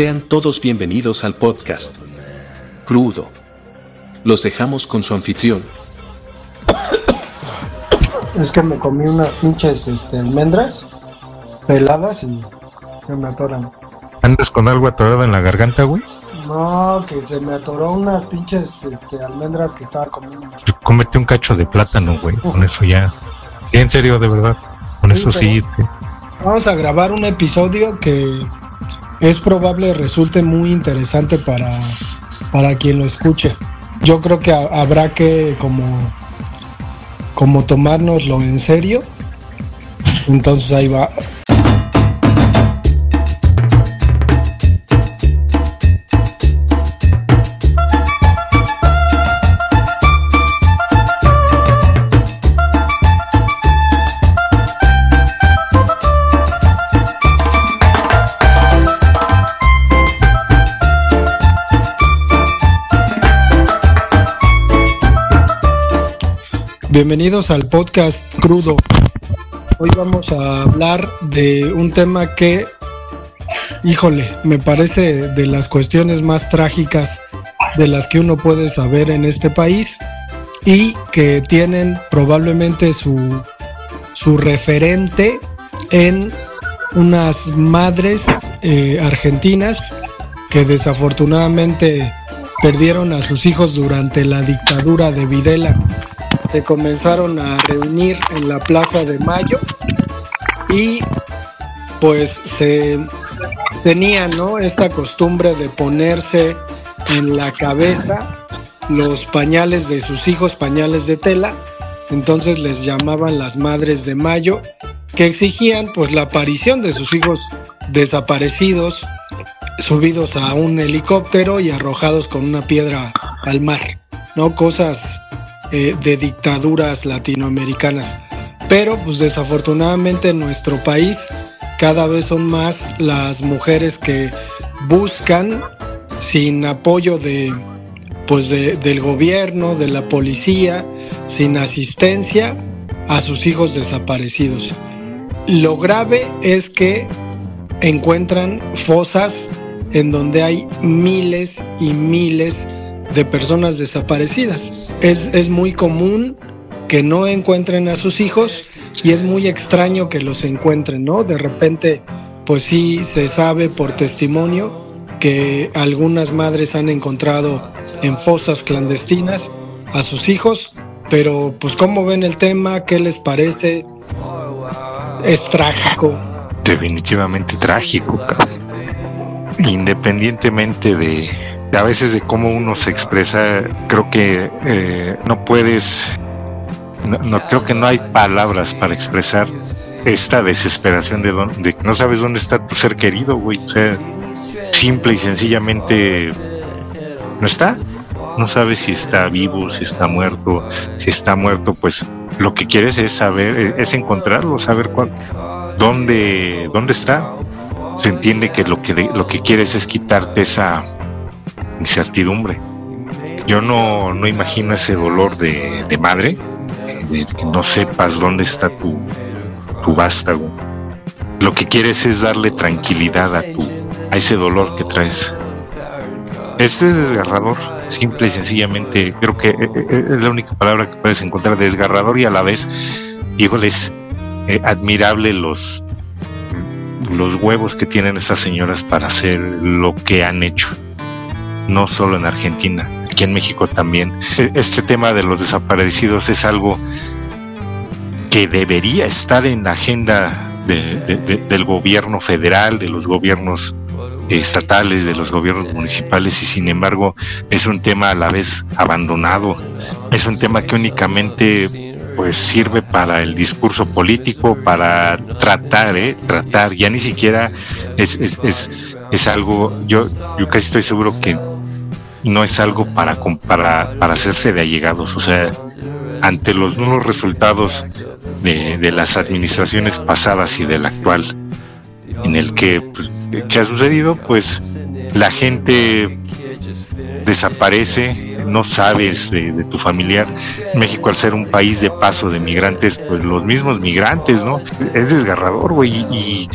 Sean todos bienvenidos al podcast. Crudo. Los dejamos con su anfitrión. Es que me comí unas pinches este, almendras peladas y se me atoran. ¿Andas con algo atorado en la garganta, güey? No, que se me atoró unas pinches este, almendras que estaba comiendo. Cómete un cacho de plátano, güey. Con eso ya. Sí, en serio, de verdad. Con Sí, eso sí. Vamos a grabar un episodio que es probable resulte muy interesante para, para quien lo escuche. Yo creo que ha- habrá que como, como tomárnoslo en serio. Entonces ahí va. Bienvenidos al podcast crudo. Hoy vamos a hablar de un tema que, híjole, me parece de las cuestiones más trágicas de las que uno puede saber en este país y que tienen probablemente su, su referente en unas madres eh, argentinas que desafortunadamente perdieron a sus hijos durante la dictadura de Videla se comenzaron a reunir en la Plaza de Mayo y pues se tenían ¿no? esta costumbre de ponerse en la cabeza los pañales de sus hijos, pañales de tela, entonces les llamaban las madres de Mayo, que exigían pues la aparición de sus hijos desaparecidos, subidos a un helicóptero y arrojados con una piedra al mar, ¿no? Cosas eh, de dictaduras latinoamericanas. Pero pues desafortunadamente en nuestro país cada vez son más las mujeres que buscan sin apoyo de pues de- del gobierno, de la policía, sin asistencia a sus hijos desaparecidos. Lo grave es que encuentran fosas en donde hay miles y miles de personas desaparecidas. Es, es muy común que no encuentren a sus hijos y es muy extraño que los encuentren, ¿no? De repente, pues sí se sabe por testimonio que algunas madres han encontrado en fosas clandestinas a sus hijos, pero pues ¿cómo ven el tema? ¿Qué les parece? Es trágico. Definitivamente trágico, cabrón. Independientemente de, de a veces de cómo uno se expresa, creo que eh, no puedes, no, creo que no hay palabras para expresar esta desesperación de, don- de que no sabes dónde está tu ser querido, güey. O sea, simple y sencillamente no está. No sabes si está vivo, si está muerto. Si está muerto, pues lo que quieres es saber, eh, es encontrarlo, saber cuál, dónde, dónde está. Se entiende que lo que lo que quieres es quitarte esa incertidumbre. Yo no, no imagino ese dolor de, de madre, eh, de que no sepas dónde está tu, tu vástago. Lo que quieres es darle tranquilidad a tu, a ese dolor que traes. Este es desgarrador, simple y sencillamente, creo que eh, eh, es la única palabra que puedes encontrar, desgarrador y a la vez, híjole, es eh, admirable los, los huevos que tienen estas señoras para hacer lo que han hecho. No solo en Argentina, aquí en México también. E- Este tema de los desaparecidos es algo que debería estar en la agenda de- de- de- del gobierno federal, de los gobiernos estatales, de los gobiernos municipales y sin embargo es un tema a la vez abandonado. Es un tema que únicamente pues sirve para el discurso político, para tratar, ¿eh? tratar, ya ni siquiera es, es, es, es algo, yo, yo casi estoy seguro que no es algo para, para, para hacerse de allegados, o sea, ante los nulos resultados de, de las administraciones pasadas y de la actual, en el que, pues, ¿qué ha sucedido? Pues la gente desaparece, no sabes de, de tu familiar. México al ser un país de paso de migrantes, pues los mismos migrantes, ¿no? Es desgarrador, güey, y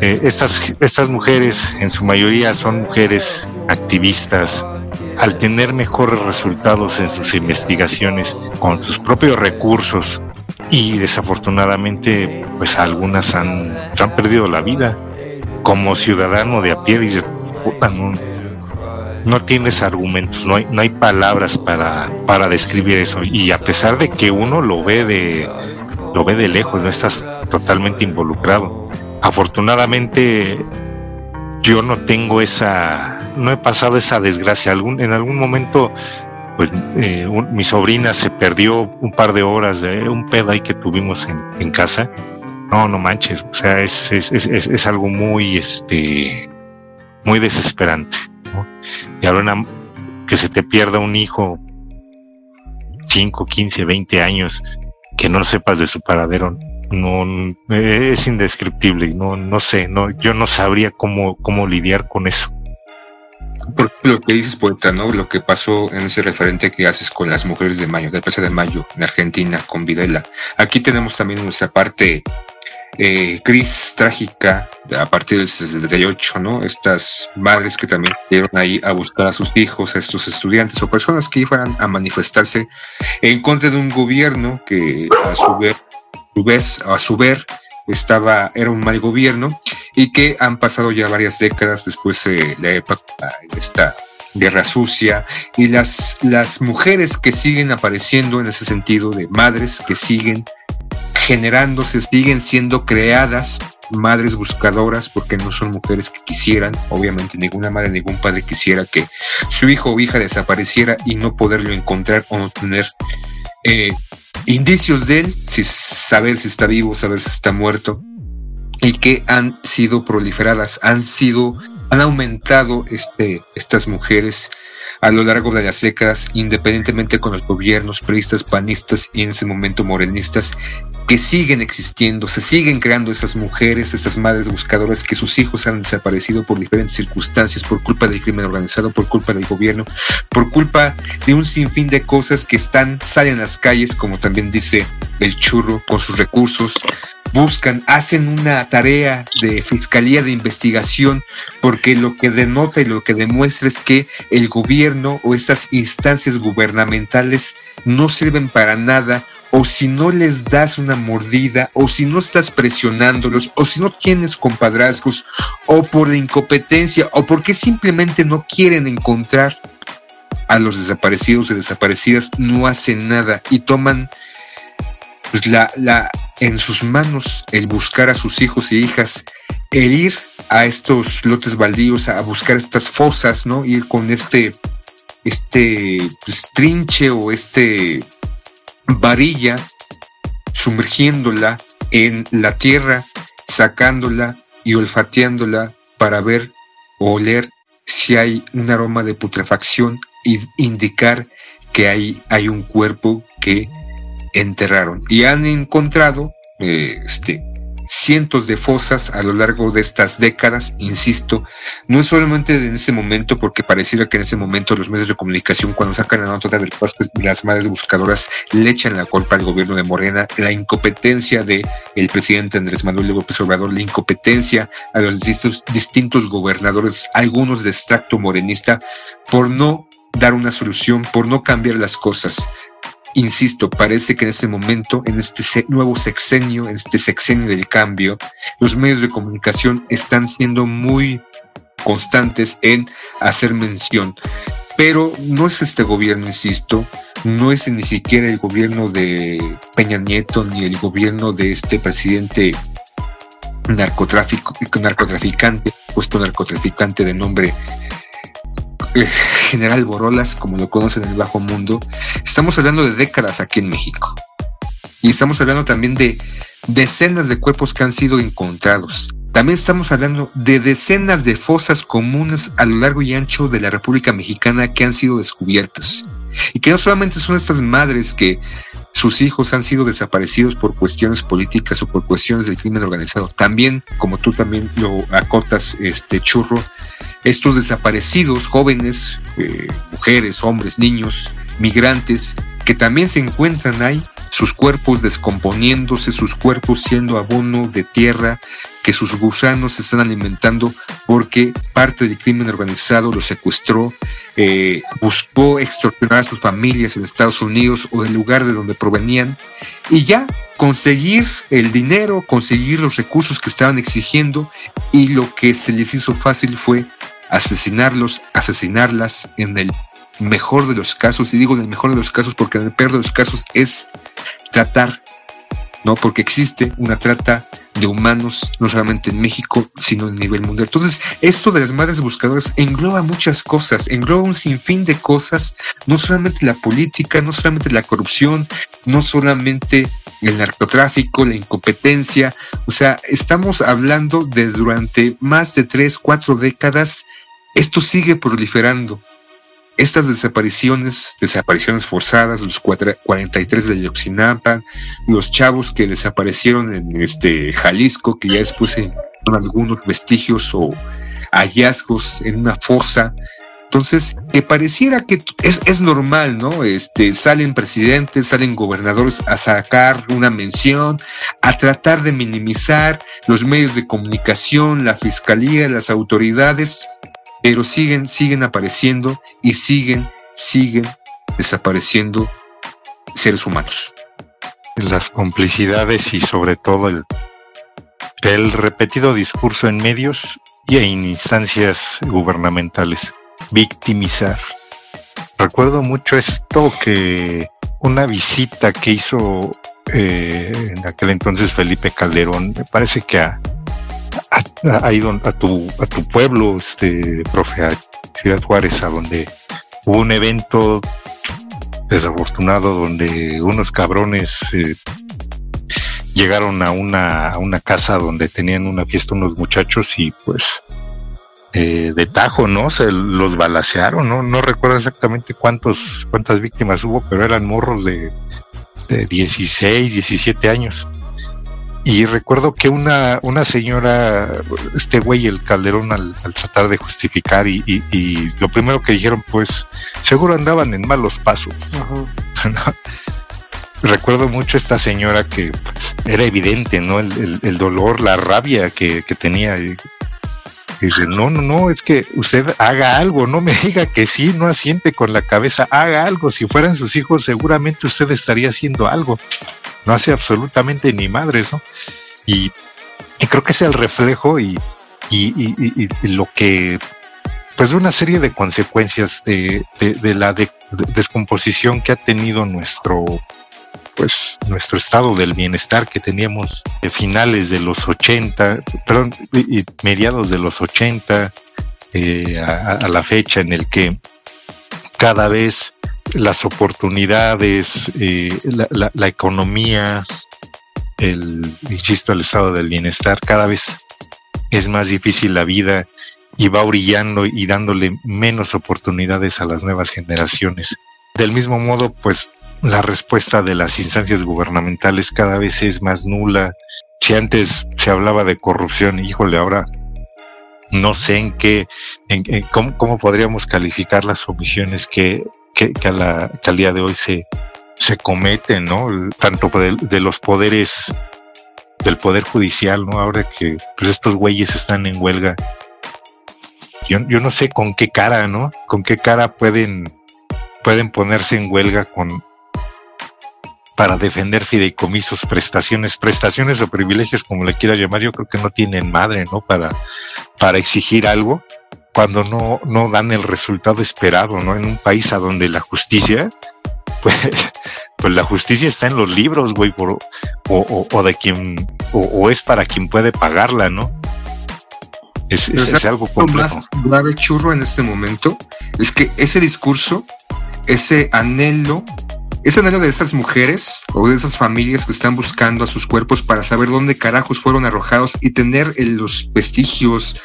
eh, estas, estas mujeres, en su mayoría, son mujeres activistas, al tener mejores resultados en sus investigaciones con sus propios recursos. Y desafortunadamente pues algunas han, han perdido la vida. Como ciudadano de a pie dice no, no, tienes argumentos no hay, no hay palabras para, para describir eso y a pesar de que uno lo ve de lo ve de lejos no estás totalmente involucrado. Afortunadamente yo no tengo esa, no he pasado esa desgracia. En algún momento, pues eh, mi sobrina se perdió un par de horas de un pedo ahí que tuvimos en, casa. No, no manches, o sea, es, es, es, algo muy, este, muy desesperante. Y ahora que se te pierda un hijo 5, 15, 20 años, que no sepas de su paradero, no es indescriptible, no, no sé, no, yo no sabría cómo, cómo lidiar con eso. Por lo que dices, poeta, ¿no? Lo que pasó en ese referente que haces con las mujeres de mayo, del 13 de mayo, en Argentina, con Videla. Aquí tenemos también nuestra parte eh, gris, trágica, a partir del 68, ¿no? Estas madres que también fueron ahí a buscar a sus hijos, a estos estudiantes o personas que iban a manifestarse en contra de un gobierno que a su vez su vez, a su ver, estaba, era un mal gobierno y que han pasado ya varias décadas después de la época de esta guerra sucia y las, las mujeres que siguen apareciendo en ese sentido de madres que siguen generándose, siguen siendo creadas madres buscadoras porque no son mujeres que quisieran, obviamente ninguna madre, ningún padre quisiera que su hijo o hija desapareciera y no poderlo encontrar o no tener eh, indicios de él, si, saber si está vivo, saber si está muerto, y que han sido proliferadas, han sido, han aumentado este, estas mujeres a lo largo de las décadas, independientemente con los gobiernos priistas, panistas y en ese momento morenistas, que siguen existiendo, se siguen creando esas mujeres, estas madres buscadoras que sus hijos han desaparecido por diferentes circunstancias, por culpa del crimen organizado, por culpa del gobierno, por culpa de un sinfín de cosas que están, salen a las calles, como también dice el churro, con sus recursos, buscan, hacen una tarea de fiscalía de investigación, porque lo que denota y lo que demuestra es que el gobierno o estas instancias gubernamentales no sirven para nada, o si no les das una mordida, o si no estás presionándolos, o si no tienes compadrazgos, o por incompetencia, o porque simplemente no quieren encontrar a los desaparecidos y desaparecidas, no hacen nada y toman pues la, la, en sus manos el buscar a sus hijos y hijas, el ir a estos lotes baldíos, a buscar estas fosas, ¿no? Ir con este, este pues, trinche o este varilla, sumergiéndola en la tierra, sacándola y olfateándola para ver o oler si hay un aroma de putrefacción y indicar que hay, hay un cuerpo que enterraron y han encontrado eh, este, cientos de fosas a lo largo de estas décadas, insisto, no es solamente en ese momento, porque pareciera que en ese momento los medios de comunicación, cuando sacan la nota del pues, las madres buscadoras le echan la culpa al gobierno de Morena, la incompetencia de el presidente Andrés Manuel López Obrador, la incompetencia a los distintos, distintos gobernadores, algunos de extracto morenista, por no dar una solución, por no cambiar las cosas. Insisto, parece que en este momento, en este nuevo sexenio, en este sexenio del cambio, los medios de comunicación están siendo muy constantes en hacer mención. Pero no es este gobierno, insisto, no es ni siquiera el gobierno de Peña Nieto ni el gobierno de este presidente narcotráfico, narcotraficante, puesto narcotraficante de nombre eh, General Borolas, como lo conocen en el bajo mundo, estamos hablando de décadas aquí en México. Y estamos hablando también de decenas de cuerpos que han sido encontrados. También estamos hablando de decenas de fosas comunes a lo largo y ancho de la República Mexicana que han sido descubiertas. Y que no solamente son estas madres que sus hijos han sido desaparecidos por cuestiones políticas o por cuestiones del crimen organizado. También, como tú también lo acotas, este churro, estos desaparecidos, jóvenes, eh, mujeres, hombres, niños, migrantes, que también se encuentran ahí, sus cuerpos descomponiéndose, sus cuerpos siendo abono de tierra, que sus gusanos se están alimentando porque parte del crimen organizado los secuestró, eh, buscó extorsionar a sus familias en Estados Unidos o del lugar de donde provenían y ya conseguir el dinero, conseguir los recursos que estaban exigiendo y lo que se les hizo fácil fue asesinarlos, asesinarlas en el mejor de los casos, y digo en el mejor de los casos porque en el peor de los casos es tratar, ¿no? Porque existe una trata de humanos, no solamente en México, sino a nivel mundial. Entonces, esto de las madres buscadoras engloba muchas cosas, engloba un sinfín de cosas, no solamente la política, no solamente la corrupción, no solamente el narcotráfico, la incompetencia, o sea, estamos hablando de durante más de tres, cuatro décadas esto sigue proliferando. Estas desapariciones, desapariciones forzadas, los 43 de Yoxinapa, los chavos que desaparecieron en este Jalisco, que ya después son algunos vestigios o hallazgos en una fosa. Entonces, que pareciera que es, es, normal, ¿no? Este, salen presidentes, salen gobernadores a sacar una mención, a tratar de minimizar los medios de comunicación, la fiscalía, las autoridades, pero siguen, siguen apareciendo y siguen, siguen desapareciendo seres humanos. Las complicidades y sobre todo el, repetido discurso en medios y en instancias gubernamentales. Victimizar. Recuerdo mucho esto que una visita que hizo eh, en aquel entonces Felipe Calderón, me parece que a, ha, ido a tu, a tu pueblo, este, profe, a Ciudad Juárez, a donde hubo un evento desafortunado donde unos cabrones eh, llegaron a una, a una casa donde tenían una fiesta unos muchachos y pues eh, de tajo, ¿no? Se los balacearon, ¿no? No recuerdo exactamente cuántos, cuántas víctimas hubo, pero eran morros de, de 16, 17 años. Y recuerdo que una, una señora, este güey, el Calderón, al, tratar de justificar, y, y, lo primero que dijeron, pues, seguro andaban en malos pasos. Recuerdo mucho esta señora que pues, era evidente, ¿no? El, el, dolor, la rabia que, que tenía. Y, dice, no, no, no, es que usted haga algo, no me diga que sí, no asiente con la cabeza, haga algo. Si fueran sus hijos, seguramente usted estaría haciendo algo no hace absolutamente ni madres, ¿no? Y, creo que es el reflejo y, y, lo que, pues una serie de consecuencias de, de, la descomposición que ha tenido nuestro, pues nuestro estado del bienestar que teníamos de finales de los 80, perdón, y mediados de los 80 eh, a, la fecha en el que cada vez las oportunidades, eh, la, economía, el, insisto, el estado del bienestar, cada vez es más difícil la vida y va brillando y dándole menos oportunidades a las nuevas generaciones. Del mismo modo, pues la respuesta de las instancias gubernamentales cada vez es más nula. Si antes se hablaba de corrupción, híjole, ahora no sé en qué, en, cómo, cómo, podríamos calificar las omisiones que que, al día de hoy se, se cometen, ¿no? Tanto de, los poderes, del poder judicial, ¿no? Ahora que pues estos güeyes están en huelga. Yo, yo no sé con qué cara, ¿no? Con qué cara pueden, pueden ponerse en huelga con, para defender fideicomisos, prestaciones, prestaciones o privilegios, como le quiera llamar, yo creo que no tienen madre, ¿no? Para, para exigir algo cuando no, no dan el resultado esperado, ¿no? En un país a donde la justicia, pues, pues la justicia está en los libros, güey, por, o, o, de quien, o, es para quien puede pagarla, ¿no? Es, es, algo complejo. Lo más grave churro en este momento es que ese discurso, ese anhelo, ese anhelo de esas mujeres o de esas familias que están buscando a sus cuerpos para saber dónde carajos fueron arrojados y tener los vestigios,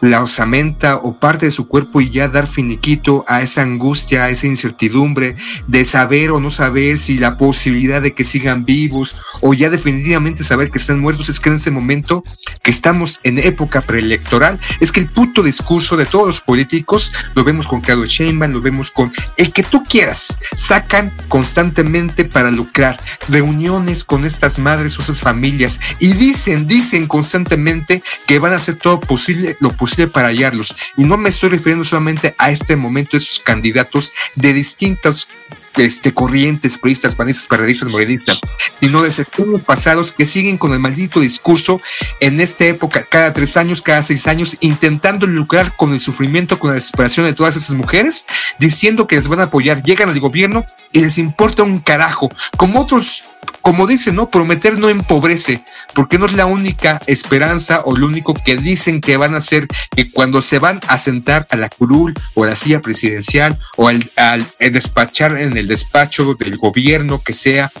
la osamenta o parte de su cuerpo y ya dar finiquito a esa angustia, a esa incertidumbre de saber o no saber si la posibilidad de que sigan vivos o ya definitivamente saber que están muertos, es que en ese momento que estamos en época preelectoral, es que el puto discurso de todos los políticos, lo vemos con Claudio Sheinbaum, lo vemos con el que tú quieras, sacan constantemente para lucrar reuniones con estas madres o esas familias y dicen, dicen constantemente que van a hacer todo posible, lo posible para hallarlos. Y no me estoy refiriendo solamente a este momento de sus candidatos de distintas este, corrientes, periodistas, panistas, periodistas, morenistas, sino de sectores pasados que siguen con el maldito discurso en esta época, cada tres años, cada seis años, intentando lucrar con el sufrimiento, con la desesperación de todas esas mujeres, diciendo que les van a apoyar, llegan al gobierno y les importa un carajo, como otros como dicen, ¿no? Prometer no empobrece, porque no es la única esperanza o lo único que dicen que van a hacer que cuando se van a sentar a la curul o a la silla presidencial o al, al despachar en el despacho del gobierno que sea,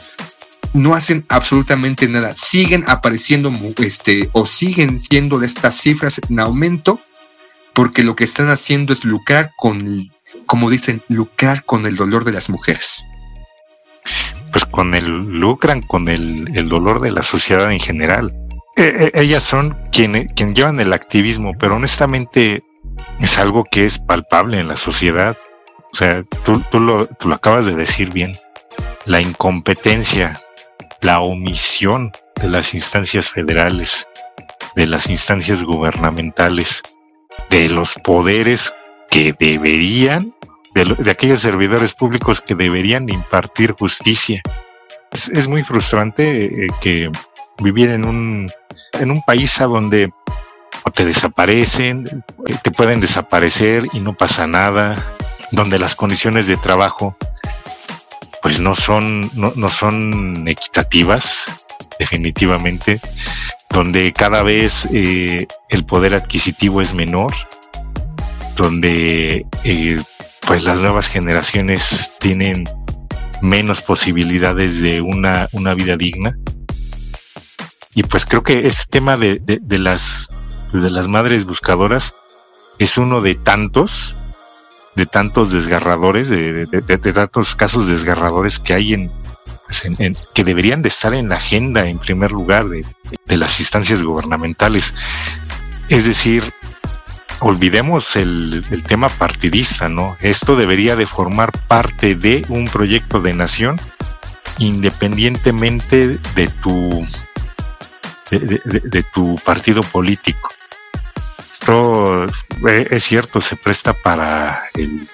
no hacen absolutamente nada. Siguen apareciendo este, o siguen siendo estas cifras en aumento porque lo que están haciendo es lucrar con, como dicen, lucrar con el dolor de las mujeres pues con el lucran con el, el dolor de la sociedad en general. E, e, ellas son quienes quien llevan el activismo, pero honestamente es algo que es palpable en la sociedad. O sea, tú, tú, lo, tú lo acabas de decir bien. La incompetencia, la omisión de las instancias federales, de las instancias gubernamentales, de los poderes que deberían de, aquellos servidores públicos que deberían impartir justicia. Es, muy frustrante eh, que vivir en un, en un país a donde te desaparecen, eh, te pueden desaparecer y no pasa nada, donde las condiciones de trabajo pues no son, no, no son equitativas, definitivamente, donde cada vez eh, el poder adquisitivo es menor, donde eh, pues las nuevas generaciones tienen menos posibilidades de una, una vida digna. Y pues creo que este tema de, de, las, de las madres buscadoras es uno de tantos, de tantos desgarradores, de, de tantos casos desgarradores que hay pues, en, en, que deberían de estar en la agenda en primer lugar de, de las instancias gubernamentales. Es decir, olvidemos el, tema partidista, ¿no? Esto debería de formar parte de un proyecto de nación independientemente de tu de, tu partido político. Esto eh, es cierto, se presta para el,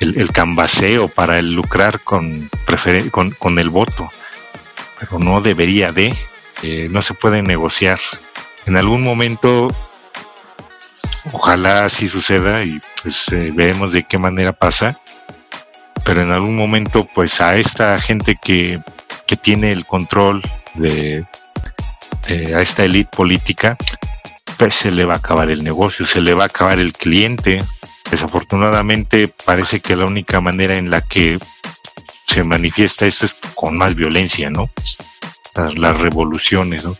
el, para el lucrar con, con, con, el voto, pero no debería de, eh, no se puede negociar. En algún momento Ojalá así suceda y pues eh, veremos de qué manera pasa. Pero en algún momento, pues a esta gente que, que tiene el control de, a esta élite política, pues se le va a acabar el negocio, se le va a acabar el cliente. Desafortunadamente parece que la única manera en la que se manifiesta esto es con más violencia, ¿no? Las, las revoluciones, ¿no?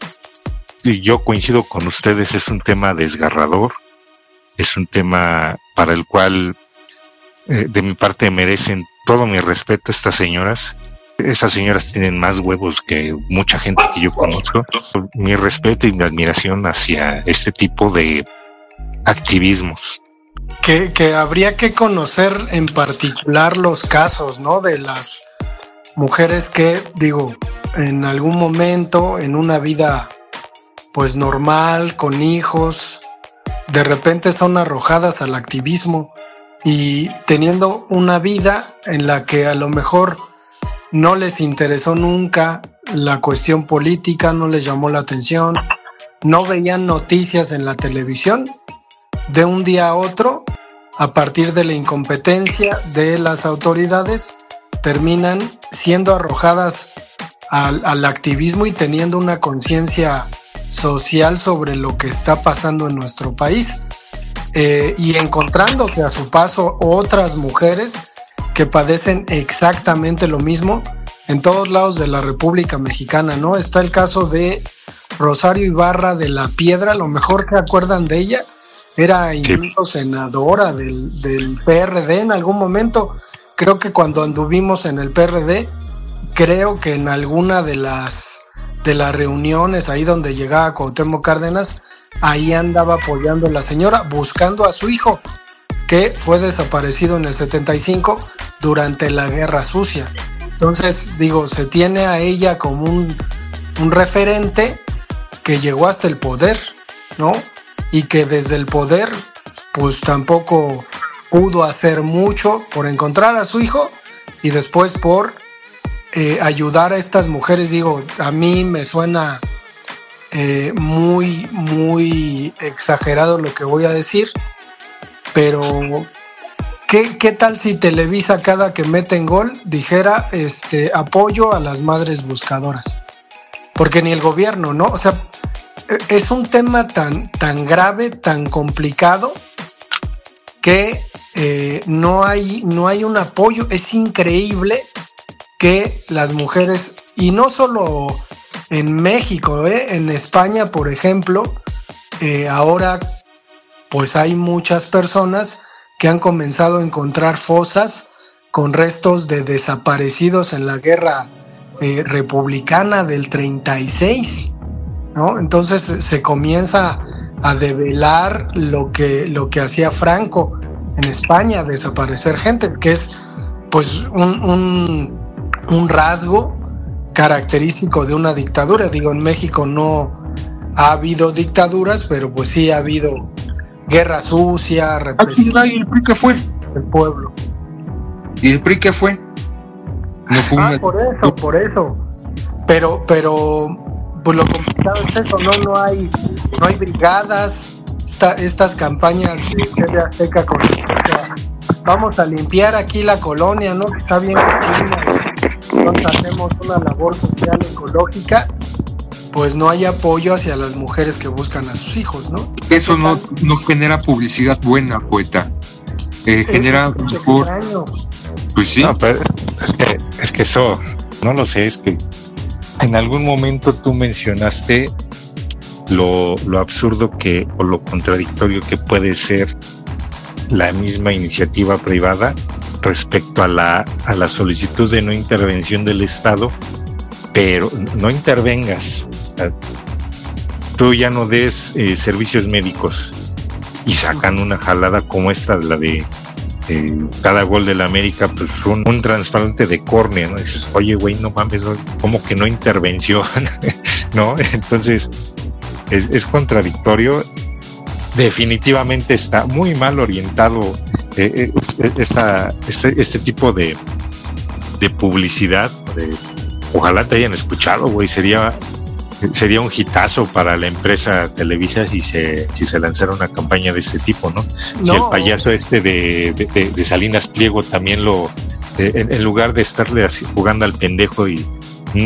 Y yo coincido con ustedes, es un tema desgarrador, es un tema para el cual eh, de mi parte merecen todo mi respeto estas señoras. Esas señoras tienen más huevos que mucha gente que yo conozco. Mi respeto y mi admiración hacia este tipo de activismos. Que, que habría que conocer en particular los casos, ¿no? De las mujeres que, digo, en algún momento, en una vida pues normal, con hijos, de repente son arrojadas al activismo y teniendo una vida en la que a lo mejor no les interesó nunca la cuestión política, no les llamó la atención, no veían noticias en la televisión, de un día a otro, a partir de la incompetencia de las autoridades, terminan siendo arrojadas al, activismo y teniendo una conciencia social sobre lo que está pasando en nuestro país eh, y encontrándose a su paso otras mujeres que padecen exactamente lo mismo en todos lados de la República Mexicana, ¿no? Está el caso de Rosario Ibarra de la Piedra, a lo mejor se acuerdan de ella, era incluso senadora del, del PRD en algún momento. Creo que cuando anduvimos en el PRD, creo que en alguna de las de las reuniones ahí donde llegaba Cuauhtémoc Cárdenas, ahí andaba apoyando la señora, buscando a su hijo, que fue desaparecido en el 75 durante la Guerra Sucia. Entonces, digo, se tiene a ella como un, un referente que llegó hasta el poder, ¿no? Y que desde el poder, pues tampoco pudo hacer mucho por encontrar a su hijo y después por eh, ayudar a estas mujeres, digo, a mí me suena eh, muy, muy exagerado lo que voy a decir, pero ¿qué, ¿qué, tal si Televisa cada que mete en gol dijera este apoyo a las madres buscadoras? Porque ni el gobierno, ¿no? O sea, es un tema tan, tan grave, tan complicado, que eh, no, hay, no hay un apoyo. Es increíble que las mujeres, y no solo en México, ¿eh? en España, por ejemplo, eh, ahora pues hay muchas personas que han comenzado a encontrar fosas con restos de desaparecidos en la guerra eh, republicana del 36, ¿no? Entonces se comienza a develar lo que, lo que hacía Franco en España, desaparecer gente, que es pues un un rasgo característico de una dictadura. Digo, en México no ha habido dictaduras, pero pues sí ha habido guerra sucia, represión. ¿Y el PRI qué fue? El pueblo. ¿Y el PRI qué fue? No fue ah, por eso, por eso. Pero, pero, pues lo complicado es eso, ¿no? No hay, no hay brigadas, estas campañas de TV Azteca con vamos a limpiar aquí la colonia, ¿no? Está bien nosotros hacemos una labor social ecológica, pues no hay apoyo hacia las mujeres que buscan a sus hijos, ¿no? Eso no, no genera publicidad buena, poeta. Eh, genera mejor. Pues sí. es, que, es que eso, no lo sé, es que en algún momento tú mencionaste lo, lo absurdo que o lo contradictorio que puede ser la misma iniciativa privada respecto a la, a la solicitud de no intervención del Estado, pero no intervengas. Tú ya no des eh, servicios médicos y sacan una jalada como esta, la de eh, cada gol de la América, pues un, un trasplante de córnea, ¿no? dices, oye, güey, no mames, como que no intervención? ¿No? Entonces, es, es contradictorio definitivamente está muy mal orientado eh, eh, esta, este, este, tipo de, de publicidad. ojalá te hayan escuchado, güey. Sería, sería un hitazo para la empresa Televisa si se, si se lanzara una campaña de este tipo, ¿no? Si el payaso este de, de, Salinas Pliego también lo, en, en, lugar de estarle así, jugando al pendejo y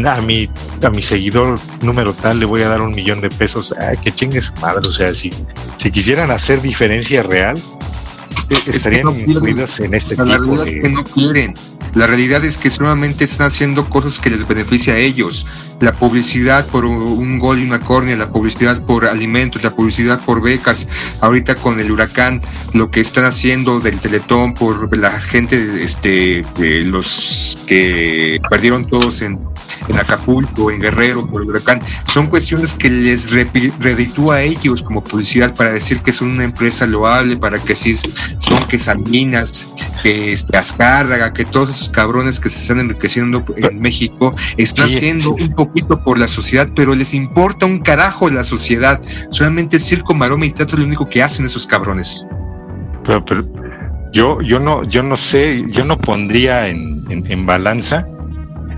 a mi, a mi seguidor número tal le voy a dar un millón de pesos, que chingues madre, o sea, si, si quisieran hacer diferencia real, estarían incluidas en este tipo la de... que no quieren. La realidad es que solamente están haciendo cosas que les beneficia a ellos. La publicidad por un gol y una córnea, la publicidad por alimentos, la publicidad por becas. Ahorita con el huracán, lo que están haciendo del Teletón por la gente, este, los que perdieron todos en en Acapulco, en Guerrero, por el huracán, son cuestiones que les reditúa a ellos como publicidad para decir que son una empresa loable, para que sí son que Salinas, que este, Azcárraga, que todos esos cabrones que se están enriqueciendo en México están haciendo un poquito por la sociedad, pero les importa un carajo la sociedad. Solamente circo, maroma y teatro es lo único que hacen esos cabrones. Pero, yo, yo no, yo no sé, yo no pondría en, en balanza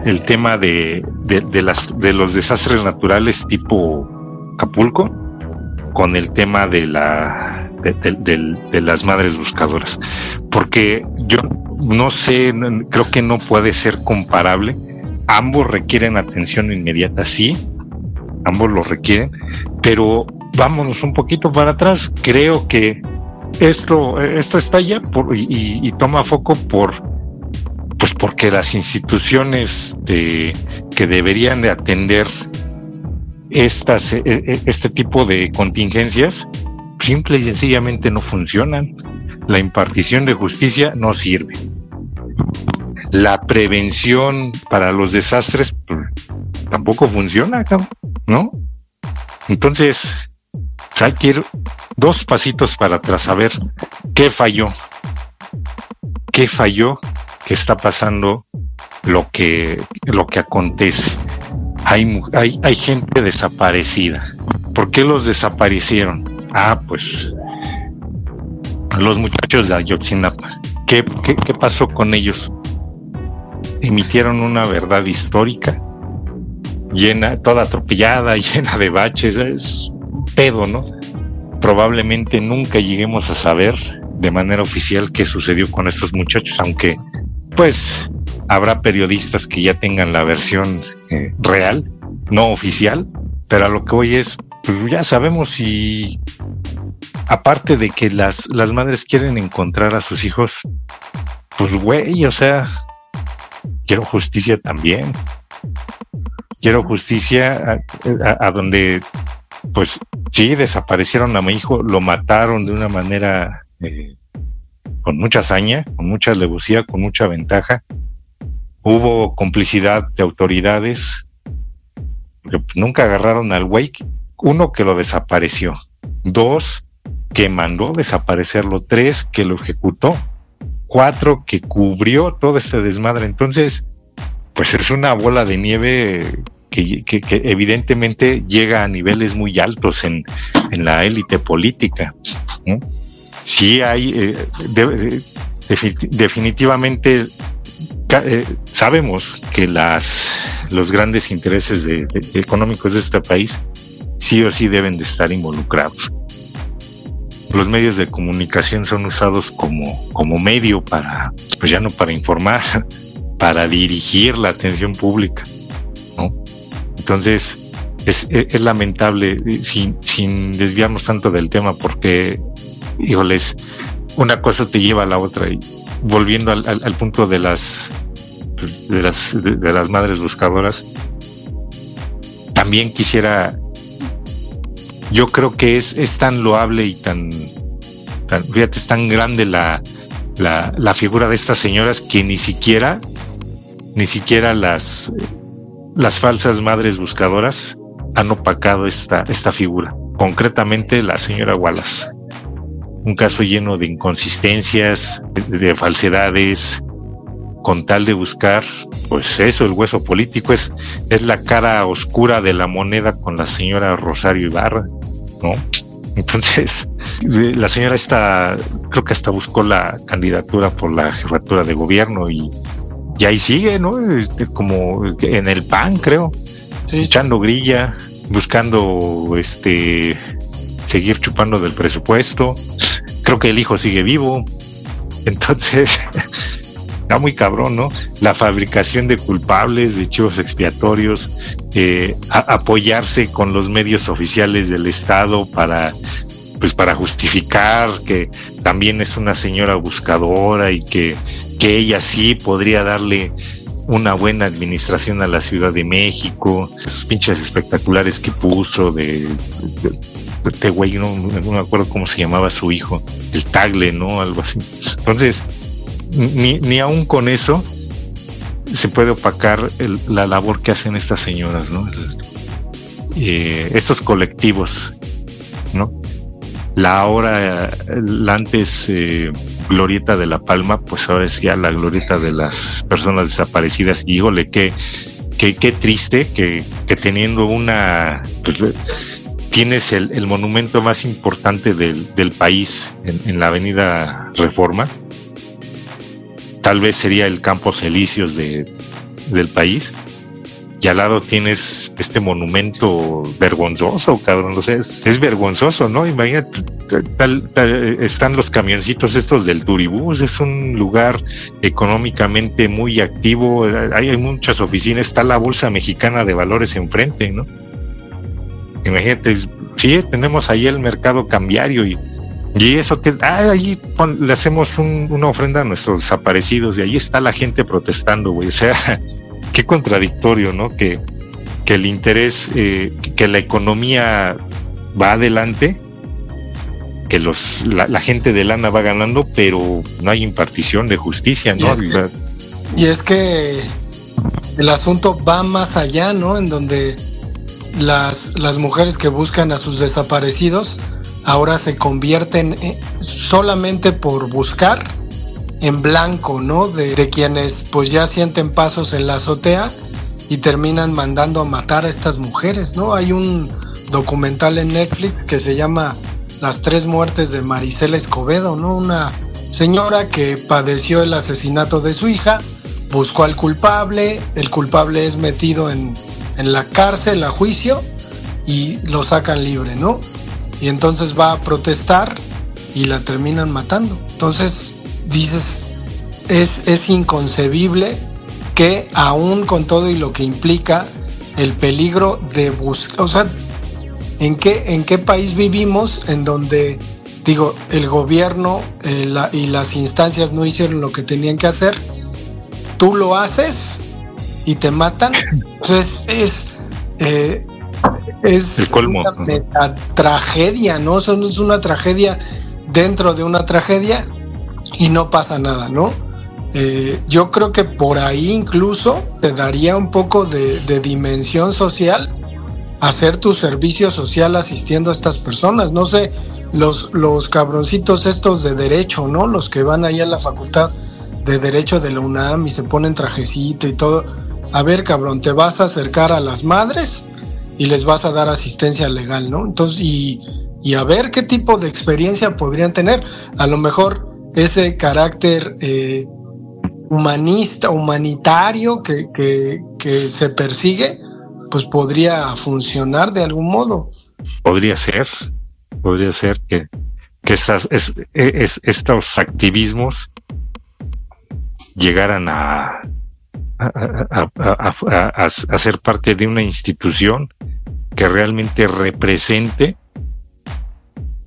el tema de, de, las, de los desastres naturales tipo Acapulco con el tema de, la, de, las madres buscadoras. Porque yo no sé, creo que no puede ser comparable. Ambos requieren atención inmediata, sí, ambos lo requieren, pero vámonos un poquito para atrás. Creo que esto, esto está ya por, y, y toma foco por pues porque las instituciones que deberían de atender estas, e, e, este tipo de contingencias, simple y sencillamente no funcionan. La impartición de justicia no sirve. La prevención para los desastres pues, tampoco funciona, ¿no? Entonces, hay que ir dos pasitos para atrás a ver qué falló. ¿Qué falló? ¿Qué está pasando? Lo que, lo que acontece. Hay, hay, hay gente desaparecida. ¿Por qué los desaparecieron? Ah, pues los muchachos de Ayotzinapa. ¿Qué, qué, qué pasó con ellos? Emitieron una verdad histórica, llena, toda atropellada, llena de baches, es pedo, ¿no? Probablemente nunca lleguemos a saber de manera oficial qué sucedió con estos muchachos, aunque pues habrá periodistas que ya tengan la versión eh, real, no oficial, pero a lo que hoy es, pues ya sabemos si aparte de que las, las madres quieren encontrar a sus hijos, pues güey, o sea, quiero justicia también. Quiero justicia a, donde, pues sí, desaparecieron a mi hijo, lo mataron de una manera eh, con mucha hazaña, con mucha alevosía, con mucha ventaja. Hubo complicidad de autoridades, que nunca agarraron al güey, uno que lo desapareció, dos que mandó desaparecerlo, tres que lo ejecutó, cuatro que cubrió todo este desmadre. Entonces, pues es una bola de nieve que, evidentemente llega a niveles muy altos en, la élite política. Sí hay, eh, definitivamente eh, sabemos que las, los grandes intereses económicos de este país sí o sí deben de estar involucrados los medios de comunicación son usados como, como medio para, pues ya no para informar, para dirigir la atención pública, ¿no? Entonces, es, es, lamentable, sin, sin desviarnos tanto del tema, porque, híjoles, una cosa te lleva a la otra y volviendo al, punto de las, de las, de las madres buscadoras, también quisiera yo creo que es, es tan loable y tan, tan, fíjate, es tan grande la, la, la figura de estas señoras que ni siquiera, ni siquiera las, las falsas madres buscadoras han opacado esta, esta figura. Concretamente la señora Wallace. Un caso lleno de inconsistencias, de falsedades, con tal de buscar, pues eso, el hueso político es, es la cara oscura de la moneda con la señora Rosario Ibarra, ¿no? Entonces, la señora está, creo que hasta buscó la candidatura por la jefatura de gobierno y, y ahí sigue, ¿no? Este, como en el PAN, creo, echando grilla, buscando este seguir chupando del presupuesto. Creo que el hijo sigue vivo. Entonces, está muy cabrón, ¿no? La fabricación de culpables, de chivos expiatorios, eh, apoyarse con los medios oficiales del Estado para pues para justificar que también es una señora buscadora y que, que ella sí podría darle una buena administración a la Ciudad de México, esos pinches espectaculares que puso de, este güey, no, me acuerdo cómo se llamaba su hijo, el Tagle, ¿no? Algo así. Entonces, ni, ni aún con eso se puede opacar la labor que hacen estas señoras, ¿no? Eh, estos colectivos, ¿no? La ahora, la antes eh, glorieta de La Palma, pues ahora es ya la glorieta de las personas desaparecidas. Y híjole, qué, qué, qué triste que, que teniendo una... Pues, tienes el, monumento más importante del, país en, la avenida Reforma, tal vez sería el Campos Elíseos de, del país. Y al lado tienes este monumento vergonzoso, cabrón. O sea, es, vergonzoso, ¿no? Imagínate, están los camioncitos estos del Turibús. Es un lugar económicamente muy activo. Hay, muchas oficinas. Está la Bolsa Mexicana de Valores enfrente, ¿no? Imagínate, sí, tenemos ahí el mercado cambiario y y eso que, ah, ahí le hacemos una ofrenda a nuestros desaparecidos y ahí está la gente protestando, güey. O sea, qué contradictorio, ¿no? Que, que el interés, eh, que la economía va adelante que los la, gente de lana va ganando, pero no hay impartición de justicia, ¿no? Y es que, el asunto va más allá, ¿no? En donde las, las mujeres que buscan a sus desaparecidos ahora se convierten solamente por buscar en blanco, ¿no? De, de, quienes pues ya sienten pasos en la azotea y terminan mandando a matar a estas mujeres, ¿no? Hay un documental en Netflix que se llama Las tres muertes de Maricela Escobedo, ¿no? Una señora que padeció el asesinato de su hija, buscó al culpable, el culpable es metido en, en la cárcel a juicio y lo sacan libre, ¿no? Y entonces va a protestar y la terminan matando. Entonces dices, es, es inconcebible que aún con todo y lo que implica el peligro de buscar, o sea, ¿en qué, ¿en qué país vivimos en donde, digo, el gobierno eh, y las instancias no hicieron lo que tenían que hacer? Tú lo haces y te matan. Entonces es... Eh, es el colmo. una tragedia, ¿no? Eso es una tragedia dentro de una tragedia y no pasa nada, ¿no? Eh, yo creo que por ahí incluso te daría un poco de, dimensión social hacer tu servicio social asistiendo a estas personas. No sé, los, los cabroncitos estos de derecho, ¿no? Los que van ahí a la facultad de derecho de la UNAM y se ponen trajecito y todo. A ver, cabrón, te vas a acercar a las madres y les vas a dar asistencia legal, ¿no? Entonces, y, y a ver qué tipo de experiencia podrían tener. A lo mejor ese carácter eh, humanista, humanitario que, que, se persigue, pues podría funcionar de algún modo. Podría ser, podría ser que, que estas, es, estos activismos llegaran a, a, a, a, ser parte de una institución que realmente represente,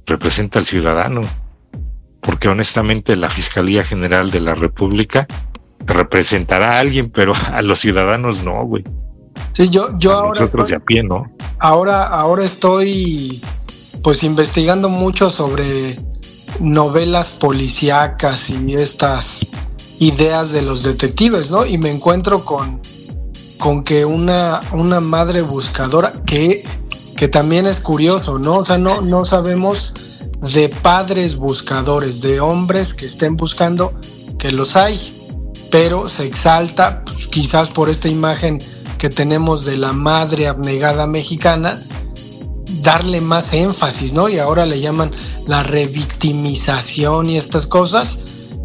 representa al ciudadano. Porque honestamente la Fiscalía General de la República representará a alguien, pero a los ciudadanos no, güey. Sí, yo, yo ahora. Nosotros de a pie, ¿no? Ahora, ahora estoy pues investigando mucho sobre novelas policíacas y estas ideas de los detectives, ¿no? Y me encuentro con, con que una, una madre buscadora, que, que también es curioso, ¿no? O sea, no, no sabemos de padres buscadores, de hombres que estén buscando, que los hay, pero se exalta pues, quizás por esta imagen que tenemos de la madre abnegada mexicana, darle más énfasis, ¿no? Y ahora le llaman la revictimización y estas cosas.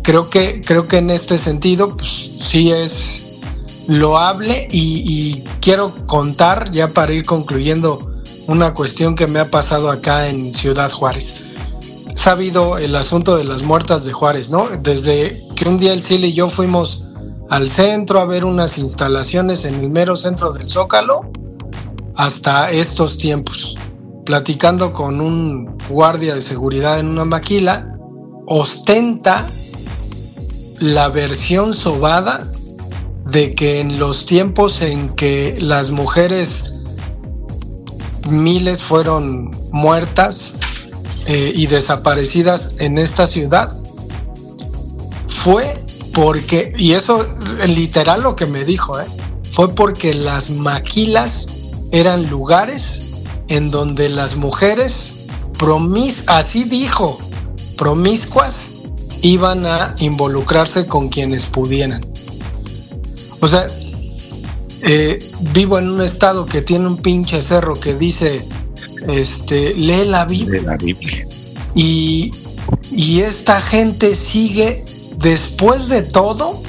Creo que, creo que en este sentido, pues sí es loable y, y quiero contar, ya para ir concluyendo, una cuestión que me ha pasado acá en Ciudad Juárez sabido el asunto de las muertas de Juárez, ¿no? Desde que un día el Cielo y yo fuimos al centro a ver unas instalaciones en el mero centro del Zócalo, hasta estos tiempos, platicando con un guardia de seguridad en una maquila, ostenta la versión sobada de que en los tiempos en que las mujeres miles fueron muertas eh, y desaparecidas en esta ciudad fue porque, y eso literal lo que me dijo, ¿eh? fue porque las maquilas eran lugares en donde las mujeres, promis así dijo, promiscuas, iban a involucrarse con quienes pudieran. O sea, eh, vivo en un estado que tiene un pinche cerro que dice este, lee la Biblia. Y, y esta gente sigue, después de todo,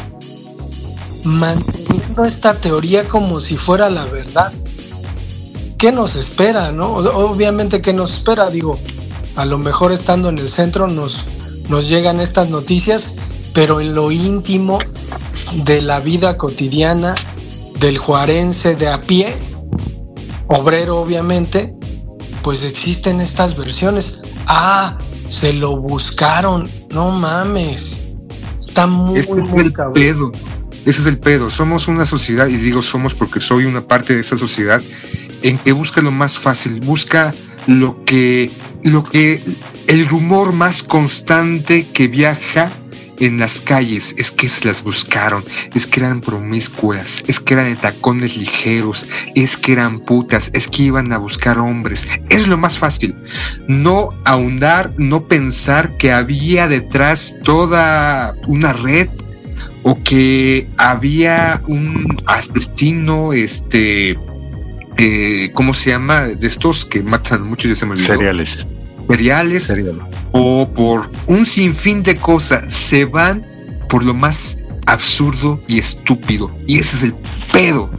manteniendo esta teoría como si fuera la verdad. ¿Qué nos espera, no? Obviamente, ¿qué nos espera? Digo, a lo mejor estando en el centro nos, nos llegan estas noticias, pero en lo íntimo de la vida cotidiana del juarense de a pie, obrero obviamente, pues existen estas versiones. Ah, se lo buscaron. No mames. Está muy, este es el pedo. Ese es el pedo. Somos una sociedad, y digo somos porque soy una parte de esa sociedad, en que busca lo más fácil, busca lo que, lo que el rumor más constante que viaja en las calles es que se las buscaron, es que eran promiscuas, es que eran de tacones ligeros, es que eran putas, es que iban a buscar hombres. Es lo más fácil. No ahondar, no pensar que había detrás toda una red o que había un asesino, este, eh, ¿cómo se llama? De estos que matan muchos, ya se me. Cereales. Cereales. O por un sinfín de cosas se van por lo más absurdo y estúpido. Y ese es el pedo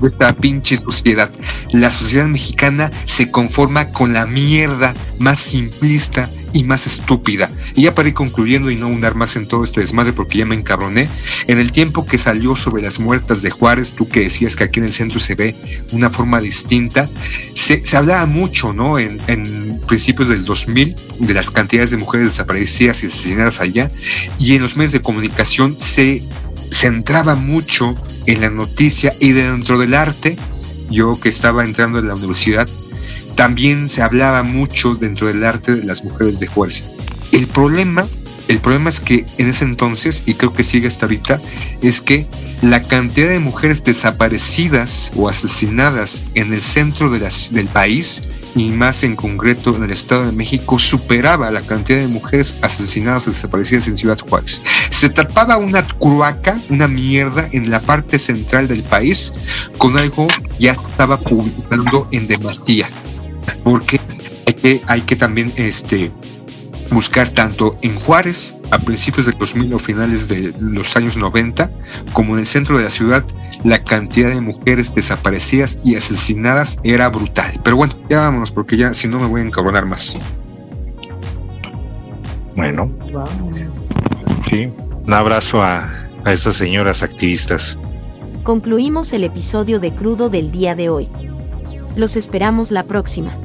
de esta pinche sociedad. La sociedad mexicana se conforma con la mierda más simplista y más estúpida. Y ya para ir concluyendo y no hundar más en todo este desmadre porque ya me encabroné, en el tiempo que salió sobre las muertas de Juárez, tú que decías que aquí en el centro se ve una forma distinta, se, hablaba mucho, ¿no? En, en, principios del 2000 de las cantidades de mujeres desaparecidas y asesinadas allá, y en los medios de comunicación se centraba mucho en la noticia y dentro del arte, yo que estaba entrando en la universidad, también se hablaba mucho dentro del arte de las mujeres de fuerza. El problema, el problema es que en ese entonces, y creo que sigue hasta ahorita, es que la cantidad de mujeres desaparecidas o asesinadas en el centro del país, y más en concreto en el Estado de México, superaba la cantidad de mujeres asesinadas o desaparecidas en Ciudad Juárez. Se tapaba una cruaca, una mierda, en la parte central del país con algo ya estaba publicando en demasía porque hay que, hay que también este, buscar tanto en Juárez a principios de 2000 o finales de los años 90, como en el centro de la ciudad, la cantidad de mujeres desaparecidas y asesinadas era brutal. Pero bueno, ya vámonos porque ya si no me voy a encabronar más. Bueno, sí, un abrazo a, a estas señoras activistas. Concluimos el episodio de Crudo del día de hoy. Los esperamos la próxima.